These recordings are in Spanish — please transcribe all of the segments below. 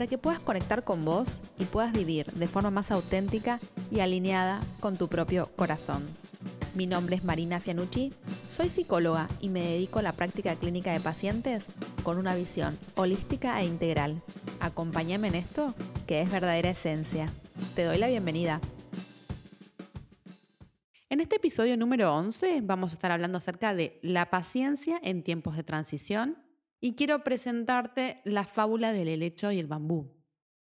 para que puedas conectar con vos y puedas vivir de forma más auténtica y alineada con tu propio corazón. Mi nombre es Marina Fianucci, soy psicóloga y me dedico a la práctica clínica de pacientes con una visión holística e integral. Acompáñame en esto, que es verdadera esencia. Te doy la bienvenida. En este episodio número 11 vamos a estar hablando acerca de la paciencia en tiempos de transición y quiero presentarte la fábula del helecho y el bambú.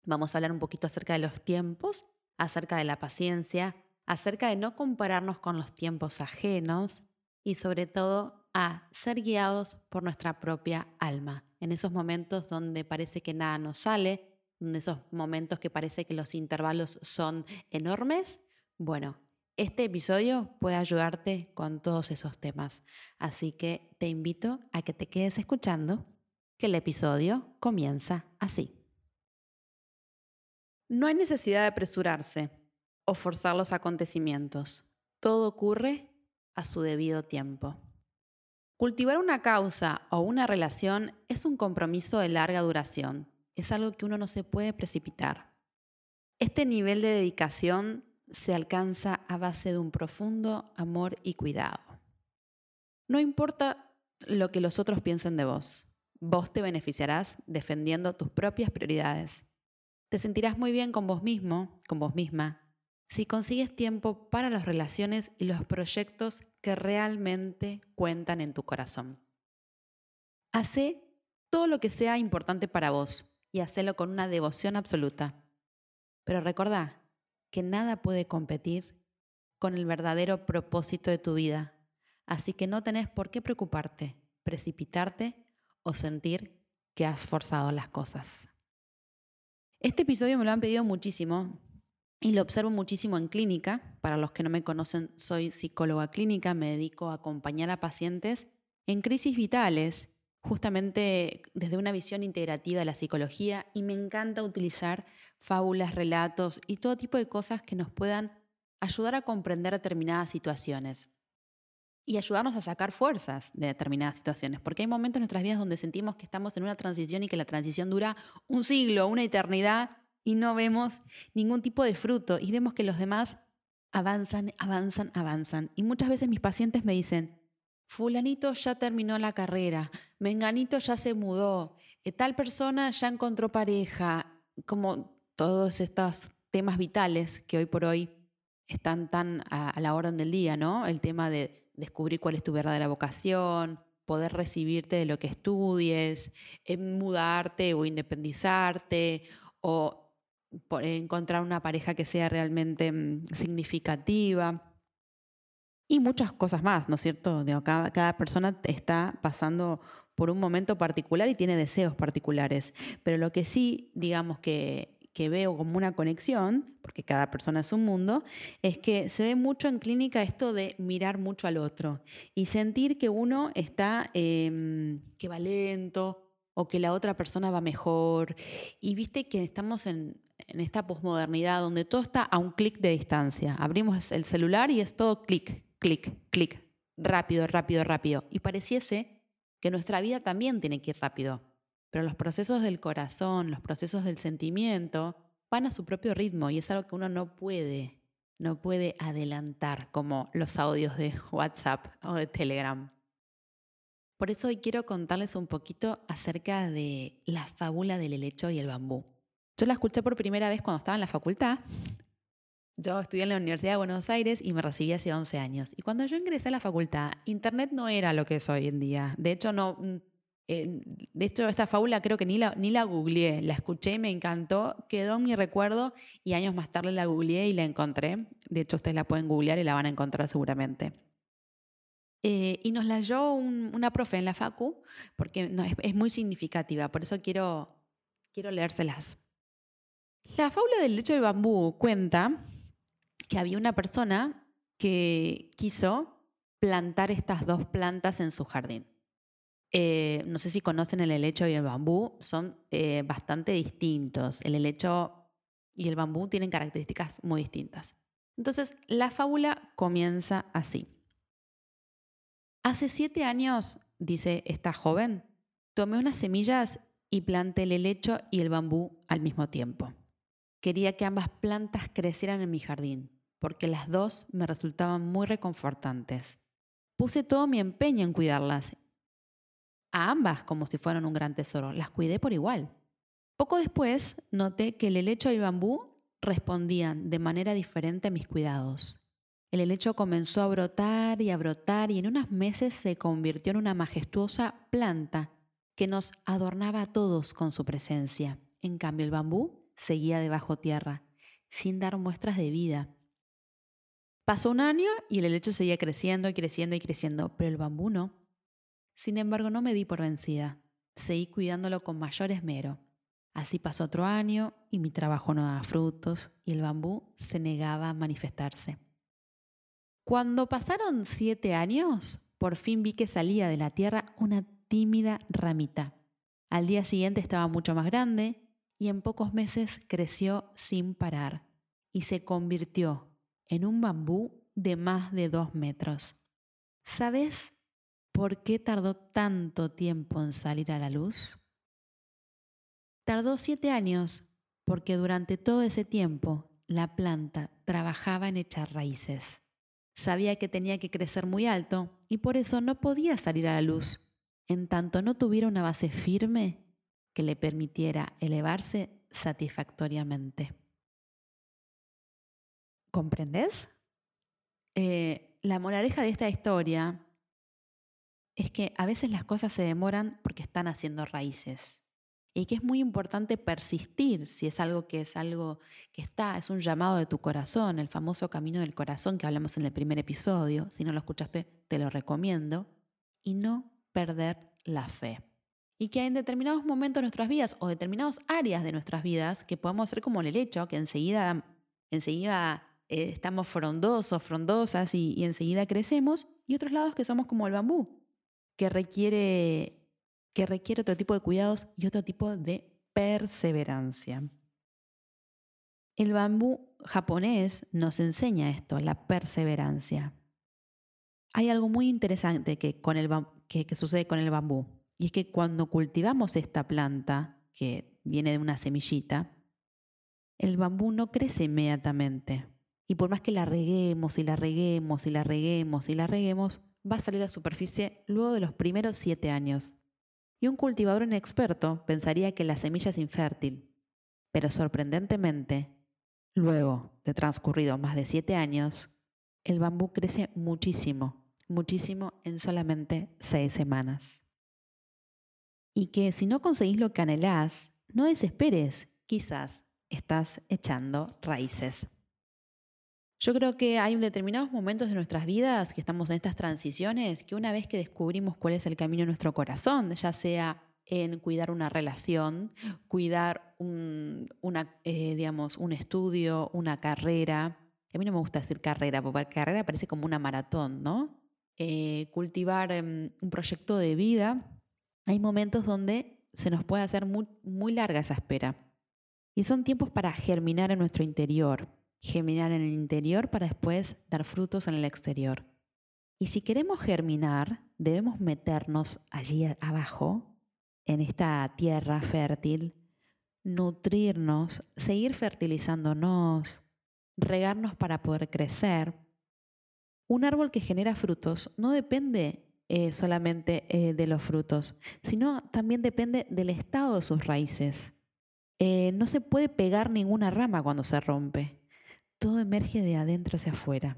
Vamos a hablar un poquito acerca de los tiempos, acerca de la paciencia, acerca de no compararnos con los tiempos ajenos y sobre todo a ser guiados por nuestra propia alma. En esos momentos donde parece que nada nos sale, en esos momentos que parece que los intervalos son enormes, bueno, este episodio puede ayudarte con todos esos temas, así que te invito a que te quedes escuchando, que el episodio comienza así. No hay necesidad de apresurarse o forzar los acontecimientos. Todo ocurre a su debido tiempo. Cultivar una causa o una relación es un compromiso de larga duración. Es algo que uno no se puede precipitar. Este nivel de dedicación se alcanza a base de un profundo amor y cuidado. No importa lo que los otros piensen de vos, vos te beneficiarás defendiendo tus propias prioridades. Te sentirás muy bien con vos mismo, con vos misma, si consigues tiempo para las relaciones y los proyectos que realmente cuentan en tu corazón. Hace todo lo que sea importante para vos y hacelo con una devoción absoluta. Pero recordá que nada puede competir con el verdadero propósito de tu vida. Así que no tenés por qué preocuparte, precipitarte o sentir que has forzado las cosas. Este episodio me lo han pedido muchísimo y lo observo muchísimo en clínica. Para los que no me conocen, soy psicóloga clínica, me dedico a acompañar a pacientes en crisis vitales justamente desde una visión integrativa de la psicología y me encanta utilizar fábulas, relatos y todo tipo de cosas que nos puedan ayudar a comprender determinadas situaciones y ayudarnos a sacar fuerzas de determinadas situaciones, porque hay momentos en nuestras vidas donde sentimos que estamos en una transición y que la transición dura un siglo, una eternidad y no vemos ningún tipo de fruto y vemos que los demás avanzan, avanzan, avanzan. Y muchas veces mis pacientes me dicen, fulanito ya terminó la carrera, menganito ya se mudó, eh, tal persona ya encontró pareja, como todos estos temas vitales que hoy por hoy están tan a, la orden del día, ¿no? El tema de descubrir cuál es tu verdadera vocación, poder recibirte de lo que estudies, eh, mudarte o independizarte o encontrar una pareja que sea realmente mm, significativa y muchas cosas más, ¿no es cierto? cada, cada persona está pasando por un momento particular y tiene deseos particulares, pero lo que sí, digamos que, veo como una conexión, porque cada persona es un mundo, es que se ve mucho en clínica esto de mirar mucho al otro y sentir que uno está, eh, que va lento o que la otra persona va mejor. Y viste que estamos en, en esta posmodernidad donde todo está a un clic de distancia. Abrimos el celular y es todo clic, clic, clic, rápido, rápido, rápido. Y pareciese que nuestra vida también tiene que ir rápido, pero los procesos del corazón, los procesos del sentimiento, van a su propio ritmo y es algo que uno no puede, no puede adelantar como los audios de WhatsApp o de Telegram. Por eso hoy quiero contarles un poquito acerca de la fábula del helecho y el bambú. Yo la escuché por primera vez cuando estaba en la facultad yo estudié en la Universidad de Buenos Aires y me recibí hace 11 años. Y cuando yo ingresé a la facultad, Internet no era lo que es hoy en día. De hecho, no, mm, de hecho, esta fábula creo que ni la, ni la googleé, la escuché, me encantó, quedó en mi recuerdo y años más tarde la googleé y la encontré. De hecho, ustedes la pueden googlear y la van a encontrar seguramente. Eh, y nos la leyó una profe en la Facu, porque no, es, es, muy significativa, por eso quiero, quiero leérselas. La fábula del lecho de bambú cuenta que había una persona que quiso plantar estas dos plantas en su jardín. Eh, no sé si conocen el helecho y el bambú, son eh, bastante distintos. El helecho y el bambú tienen características muy distintas. Entonces, la fábula comienza así. Hace siete años, dice esta joven, tomé unas semillas y planté el helecho y el bambú al mismo tiempo. Quería que ambas plantas crecieran en mi jardín, porque las dos me resultaban muy reconfortantes. Puse todo mi empeño en cuidarlas a ambas como si fueran un gran tesoro. Las cuidé por igual. Poco después noté que el helecho y el bambú respondían de manera diferente a mis cuidados. El helecho comenzó a brotar y a brotar y en unos meses se convirtió en una majestuosa planta que nos adornaba a todos con su presencia. En cambio, el bambú seguía debajo tierra, sin dar muestras de vida. Pasó un año y el helecho seguía creciendo y creciendo y creciendo, pero el bambú no. Sin embargo, no me di por vencida. Seguí cuidándolo con mayor esmero. Así pasó otro año y mi trabajo no daba frutos y el bambú se negaba a manifestarse. Cuando pasaron siete años, por fin vi que salía de la tierra una tímida ramita. Al día siguiente estaba mucho más grande y en pocos meses creció sin parar y se convirtió en un bambú de más de dos metros. ¿Sabes ¿Por qué tardó tanto tiempo en salir a la luz? Tardó siete años porque durante todo ese tiempo la planta trabajaba en echar raíces. Sabía que tenía que crecer muy alto y por eso no podía salir a la luz, en tanto no tuviera una base firme que le permitiera elevarse satisfactoriamente. ¿Comprendes? Eh, la moraleja de esta historia es que a veces las cosas se demoran porque están haciendo raíces y que es muy importante persistir si es algo que es algo que está, es un llamado de tu corazón, el famoso camino del corazón que hablamos en el primer episodio, si no lo escuchaste te lo recomiendo, y no perder la fe. Y que en determinados momentos de nuestras vidas o determinadas áreas de nuestras vidas, que podemos ser como el hecho, que enseguida, enseguida eh, estamos frondosos, frondosas y, enseguida crecemos, y otros lados que somos como el bambú, que requiere, que requiere otro tipo de cuidados y otro tipo de perseverancia. El bambú japonés nos enseña esto, la perseverancia. Hay algo muy interesante que, con el, que sucede con el bambú, y es que cuando cultivamos esta planta, que viene de una semillita, el bambú no crece inmediatamente. Y por más que la reguemos y la reguemos y la reguemos y la reguemos, va a salir a superficie luego de los primeros siete años. Y un cultivador inexperto pensaría que la semilla es infértil. Pero sorprendentemente, luego de transcurrido más de siete años, el bambú crece muchísimo, muchísimo en solamente seis semanas. Y que si no conseguís lo que anhelás, no desesperes, quizás estás echando raíces. Yo creo que hay determinados momentos de nuestras vidas que estamos en estas transiciones que una vez que descubrimos cuál es el camino de nuestro corazón, ya sea en cuidar una relación, cuidar un, una, eh, digamos, un estudio, una carrera. A mí no me gusta decir carrera, porque carrera parece como una maratón, ¿no? Eh, cultivar em, un proyecto de vida. Hay momentos donde se nos puede hacer muy, muy larga esa espera. Y son tiempos para germinar en nuestro interior, germinar en el interior para después dar frutos en el exterior. Y si queremos germinar, debemos meternos allí abajo, en esta tierra fértil, nutrirnos, seguir fertilizándonos, regarnos para poder crecer. Un árbol que genera frutos no depende eh, solamente eh, de los frutos, sino también depende del estado de sus raíces. Eh, no se puede pegar ninguna rama cuando se rompe todo emerge de adentro hacia afuera.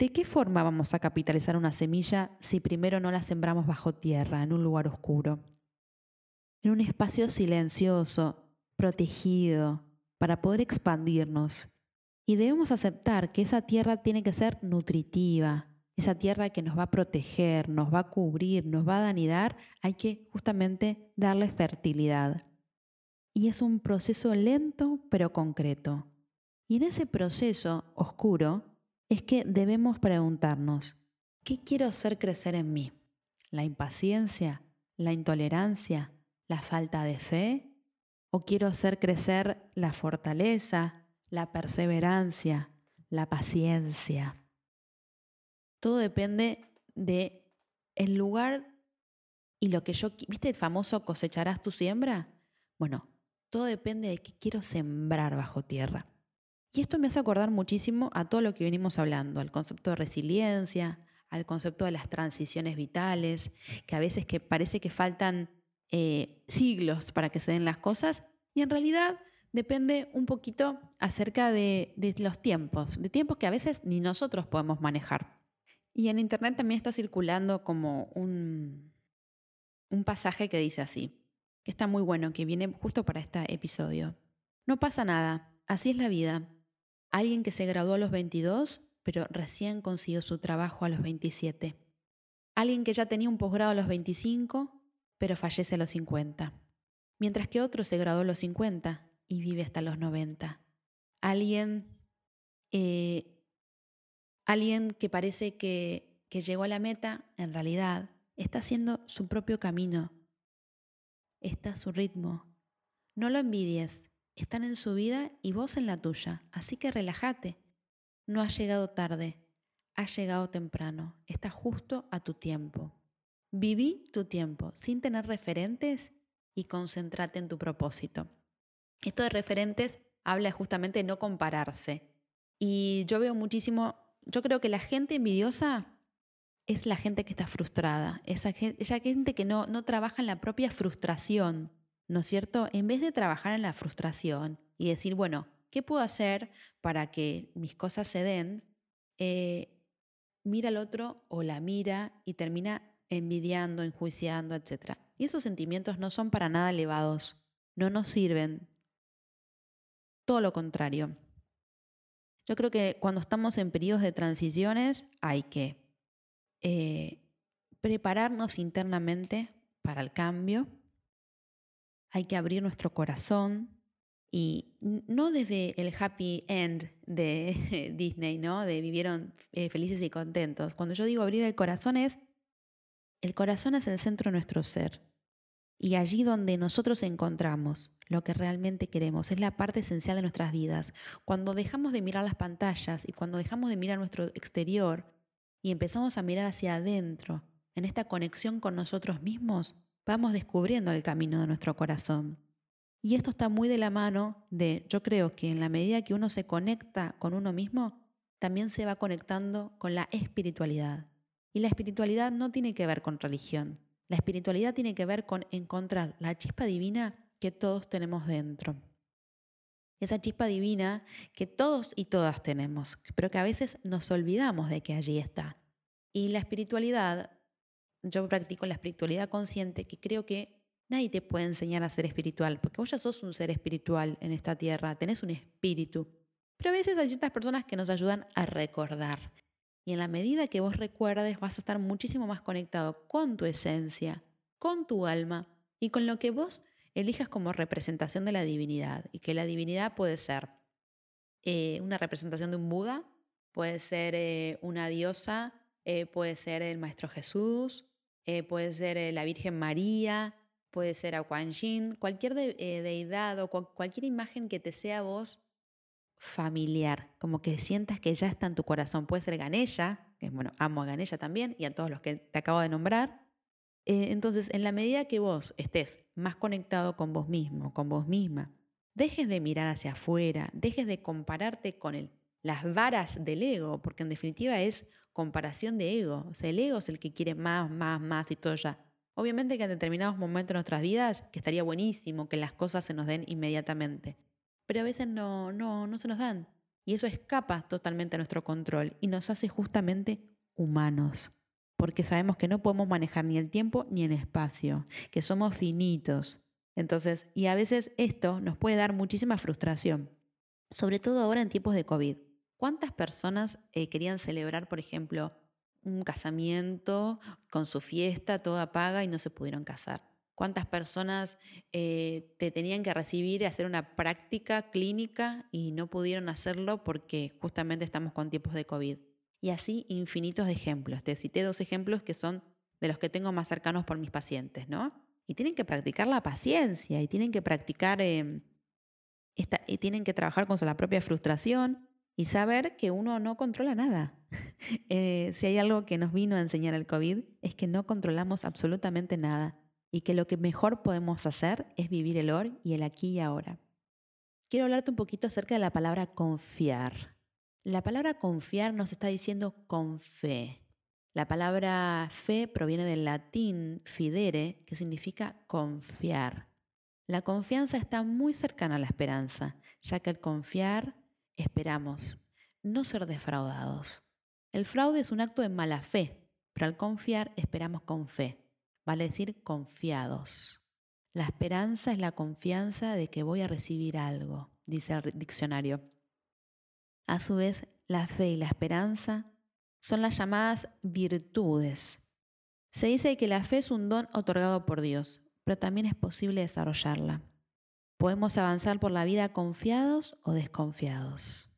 ¿De qué forma vamos a capitalizar una semilla si primero no la sembramos bajo tierra, en un lugar oscuro? En un espacio silencioso, protegido, para poder expandirnos. Y debemos aceptar que esa tierra tiene que ser nutritiva, esa tierra que nos va a proteger, nos va a cubrir, nos va a anidar, hay que justamente darle fertilidad. Y es un proceso lento pero concreto Y en ese proceso oscuro es que debemos preguntarnos, ¿qué quiero hacer crecer en mí? ¿La impaciencia? ¿La intolerancia? ¿La falta de fe? ¿O quiero hacer crecer la fortaleza, la perseverancia, la paciencia? Todo depende de el lugar y lo que yo, ¿viste el famoso cosecharás tu siembra? Bueno, todo depende de qué quiero sembrar bajo tierra. Y esto me hace acordar muchísimo a todo lo que venimos hablando, al concepto de resiliencia, al concepto de las transiciones vitales, que a veces que parece que faltan eh, siglos para que se den las cosas, y en realidad depende un poquito acerca de, de los tiempos, de tiempos que a veces ni nosotros podemos manejar. Y en Internet también está circulando como un, un pasaje que dice así, que está muy bueno, que viene justo para este episodio. No pasa nada, así es la vida. Alguien que se graduó a los 22, pero recién consiguió su trabajo a los 27. Alguien que ya tenía un posgrado a los 25, pero fallece a los 50. Mientras que otro se graduó a los 50 y vive hasta los 90. Alguien, eh, alguien que parece que, que llegó a la meta, en realidad está haciendo su propio camino. Está a su ritmo. No lo envidies. Están en su vida y vos en la tuya. Así que relájate. No has llegado tarde. Has llegado temprano. Está justo a tu tiempo. Viví tu tiempo sin tener referentes y concéntrate en tu propósito. Esto de referentes habla justamente de no compararse. Y yo veo muchísimo, yo creo que la gente envidiosa es la gente que está frustrada, esa gente, que no, no trabaja en la propia frustración, ¿no es cierto? En vez de trabajar en la frustración y decir, bueno, ¿qué puedo hacer para que mis cosas se den? Eh, mira al otro o la mira y termina envidiando, enjuiciando, etc. Y esos sentimientos no son para nada elevados, no nos sirven. Todo lo contrario. Yo creo que cuando estamos en periodos de transiciones hay que eh, prepararnos internamente para el cambio, hay que abrir nuestro corazón y no desde el happy end de Disney, ¿no? De vivieron eh, felices y contentos. Cuando yo digo abrir el corazón es, el corazón es el centro de nuestro ser. Y allí donde nosotros encontramos lo que realmente queremos, es la parte esencial de nuestras vidas. Cuando dejamos de mirar las pantallas y cuando dejamos de mirar nuestro exterior, y empezamos a mirar hacia adentro, en esta conexión con nosotros mismos, vamos descubriendo el camino de nuestro corazón. Y esto está muy de la mano de, yo creo que en la medida que uno se conecta con uno mismo, también se va conectando con la espiritualidad. Y la espiritualidad no tiene que ver con religión. La espiritualidad tiene que ver con encontrar la chispa divina que todos tenemos dentro esa chispa divina que todos y todas tenemos, pero que a veces nos olvidamos de que allí está. Y la espiritualidad, yo practico la espiritualidad consciente, que creo que nadie te puede enseñar a ser espiritual, porque vos ya sos un ser espiritual en esta tierra, tenés un espíritu. Pero a veces hay ciertas personas que nos ayudan a recordar. Y en la medida que vos recuerdes, vas a estar muchísimo más conectado con tu esencia, con tu alma y con lo que vos elijas como representación de la divinidad y que la divinidad puede ser eh, una representación de un Buda, puede ser eh, una diosa, eh, puede ser el Maestro Jesús, puede ser la Virgen María, puede ser a cualquier deidad o cualquier imagen que te sea vos familiar, como que sientas que ya está en tu corazón. Puede ser Ganesha, que bueno, amo a Ganesha también y a todos los que te acabo de nombrar. Eh, entonces, en la medida que vos estés más conectado con vos mismo, con vos misma, dejes de mirar hacia afuera, dejes de compararte con el, las varas del ego, porque en definitiva es comparación de ego. O sea, el ego es el que quiere más, más, más y todo ya. Obviamente que en determinados momentos de nuestras vidas, que estaría buenísimo que las cosas se nos den inmediatamente, pero a veces no, no, no se nos dan. Y eso escapa totalmente a nuestro control y nos hace justamente humanos porque sabemos que no podemos manejar ni el tiempo ni el espacio, que somos finitos. Entonces, y a veces esto nos puede dar muchísima frustración, sobre todo ahora en tiempos de COVID. ¿Cuántas personas eh, querían celebrar, por ejemplo, un casamiento con su fiesta toda paga y no se pudieron casar? cuántas personas eh, te tenían que recibir y hacer una práctica clínica y no pudieron hacerlo porque justamente estamos con tiempos de COVID. Y así infinitos de ejemplos. Te cité dos ejemplos que son de los que tengo más cercanos por mis pacientes, ¿no? Y tienen que practicar la paciencia y tienen que practicar, em, y tienen que trabajar con la propia frustración y saber que uno no controla nada. Eh, si hay algo que nos vino a enseñar el COVID es que no controlamos absolutamente nada y que lo que mejor podemos hacer es vivir el hoy y el aquí y ahora. Quiero hablarte un poquito acerca de la palabra confiar. La palabra confiar nos está diciendo con fe. La palabra fe proviene del latín fidere, que significa confiar. La confianza está muy cercana a la esperanza, ya que al confiar esperamos no ser defraudados. El fraude es un acto de mala fe, pero al confiar esperamos con fe, vale decir confiados. La esperanza es la confianza de que voy a recibir algo, dice el diccionario. A su vez, la fe y la esperanza son las llamadas virtudes. Se dice que la fe es un don otorgado por Dios, pero también es posible desarrollarla. Podemos avanzar por la vida confiados o desconfiados.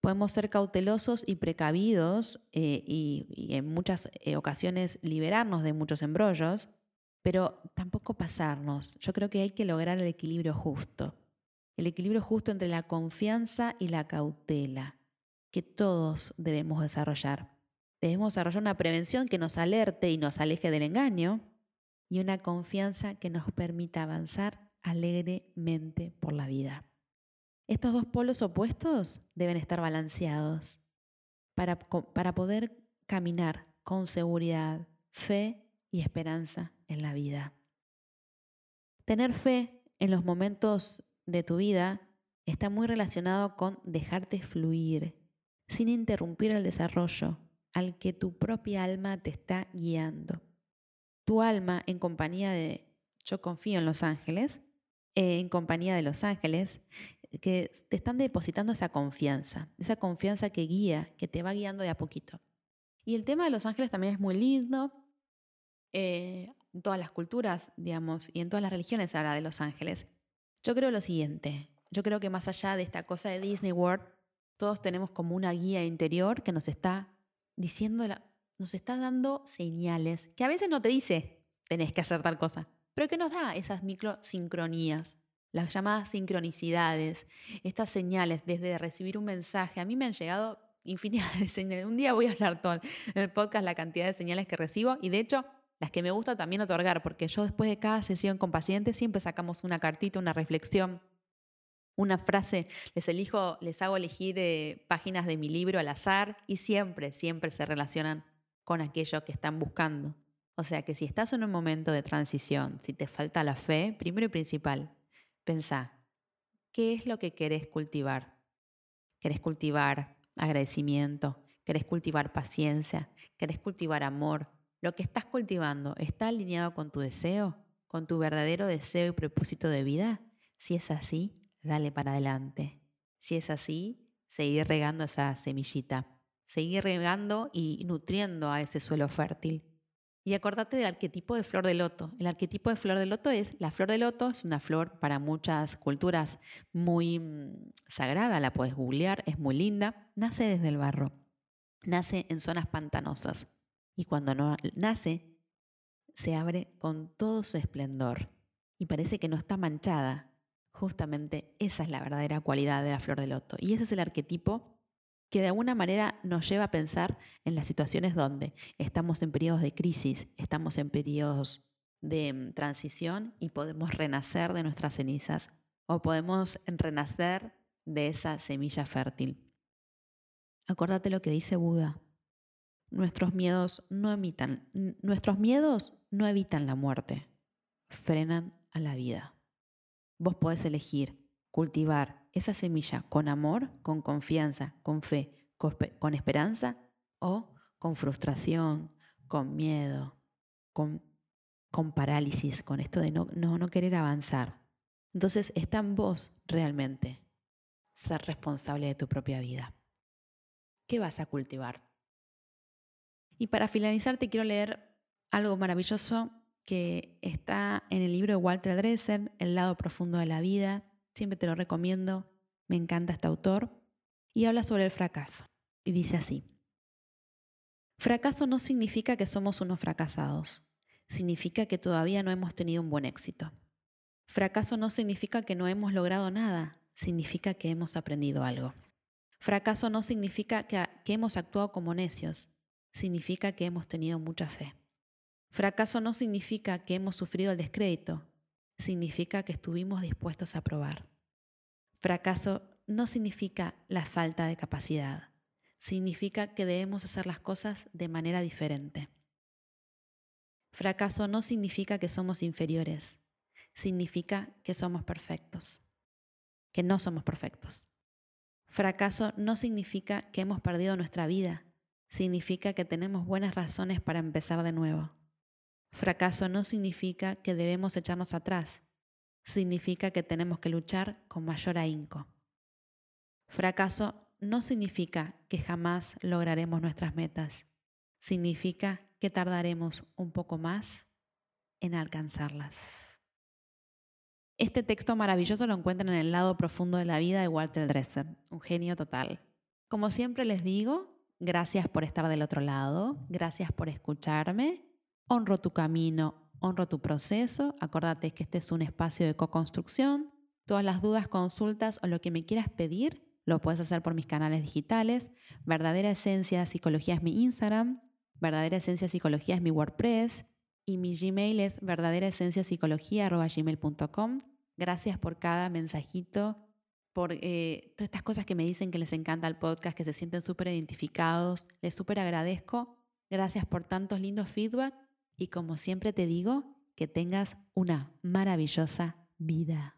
Podemos ser cautelosos y precavidos eh, y, en muchas eh, ocasiones liberarnos de muchos embrollos, pero tampoco pasarnos. Yo creo que hay que lograr el equilibrio justo el equilibrio justo entre la confianza y la cautela, que todos debemos desarrollar. Debemos desarrollar una prevención que nos alerte y nos aleje del engaño y una confianza que nos permita avanzar alegremente por la vida. Estos dos polos opuestos deben estar balanceados para, para poder caminar con seguridad, fe y esperanza en la vida. Tener fe en los momentos de tu vida está muy relacionado con dejarte fluir, sin interrumpir el desarrollo al que tu propia alma te está guiando. Tu alma en compañía de, yo confío en los ángeles, en compañía de los ángeles, que te están depositando esa confianza, esa confianza que guía, que te va guiando de a poquito. Y el tema de los ángeles también es muy lindo. Eh, en todas las culturas, digamos, y en todas las religiones habla de los ángeles. Yo creo lo siguiente, yo creo que más allá de esta cosa de Disney World, todos tenemos como una guía interior que nos está diciendo, nos está dando señales, que a veces no te dice, tenés que hacer tal cosa, pero que nos da esas microsincronías, las llamadas sincronicidades, estas señales desde recibir un mensaje. A mí me han llegado infinidad de señales. Un día voy a hablar todo en el podcast la cantidad de señales que recibo y de hecho las que me gusta también otorgar, porque yo después de cada sesión con pacientes siempre sacamos una cartita, una reflexión, una frase, les elijo, les hago elegir eh, páginas de mi libro al azar y siempre, siempre se relacionan con aquello que están buscando. O sea que si estás en un momento de transición, si te falta la fe, primero y principal, pensá, ¿qué es lo que querés cultivar? ¿Querés cultivar agradecimiento? ¿Querés cultivar paciencia? ¿Querés cultivar amor? ¿Lo que estás cultivando está alineado con tu deseo, con tu verdadero deseo y propósito de vida? Si es así, dale para adelante. Si es así, seguir regando esa semillita, seguir regando y nutriendo a ese suelo fértil. Y acordate del arquetipo de flor de loto. El arquetipo de flor de loto es, la flor de loto es una flor para muchas culturas muy mm, sagrada, la puedes googlear, es muy linda, nace desde el barro, nace en zonas pantanosas y cuando nace, se abre con todo su esplendor y parece que no está manchada. Justamente esa es la verdadera cualidad de la flor de loto. Y ese es el arquetipo que de alguna manera nos lleva a pensar en las situaciones donde estamos en periodos de crisis, estamos en periodos de mm, transición y podemos renacer de nuestras cenizas o podemos renacer de esa semilla fértil. Acordate lo que dice Buda. Nuestros miedos no evitan, nuestros miedos no evitan la muerte, frenan a la vida. Vos podés elegir cultivar esa semilla con amor, con confianza, con fe, con, esperanza o con frustración, con miedo, con, parálisis, con esto de no, no, no querer avanzar. Entonces está en vos realmente ser responsable de tu propia vida. ¿Qué vas a cultivar? Y para finalizar te quiero leer algo maravilloso que está en el libro de Walter Dresser, El lado profundo de la vida. Siempre te lo recomiendo, me encanta este autor. Y habla sobre el fracaso. Y dice así. Fracaso no significa que somos unos fracasados. Significa que todavía no hemos tenido un buen éxito. Fracaso no significa que no hemos logrado nada. Significa que hemos aprendido algo. Fracaso no significa que, hemos actuado como necios. Significa que hemos tenido mucha fe. Fracaso no significa que hemos sufrido el descrédito, significa que estuvimos dispuestos a probar. Fracaso no significa la falta de capacidad, significa que debemos hacer las cosas de manera diferente. Fracaso no significa que somos inferiores, significa que somos perfectos, que no somos perfectos. Fracaso no significa que hemos perdido nuestra vida, significa que tenemos buenas razones para empezar de nuevo. Fracaso no significa que debemos echarnos atrás, significa que tenemos que luchar con mayor ahínco. Fracaso no significa que jamás lograremos nuestras metas, significa que tardaremos un poco más en alcanzarlas. Este texto maravilloso lo encuentran en el lado profundo de la vida de Walter Dresser, un genio total. Como siempre les digo, gracias por estar del otro lado, gracias por escucharme honro tu camino, honro tu proceso. Acuérdate que este es un espacio de co-construcción. Todas las dudas, consultas o lo que me quieras pedir, lo puedes hacer por mis canales digitales. Verdadera Esencia Psicología es mi Instagram. Verdadera Esencia Psicología es mi WordPress. Y mi Gmail es verdaderaesenciapsicología.gmail.com. Gracias por cada mensajito, por eh, todas estas cosas que me dicen que les encanta el podcast, que se sienten súper identificados. Les súper agradezco. Gracias por tantos lindos feedback y como siempre te digo, que tengas una maravillosa vida.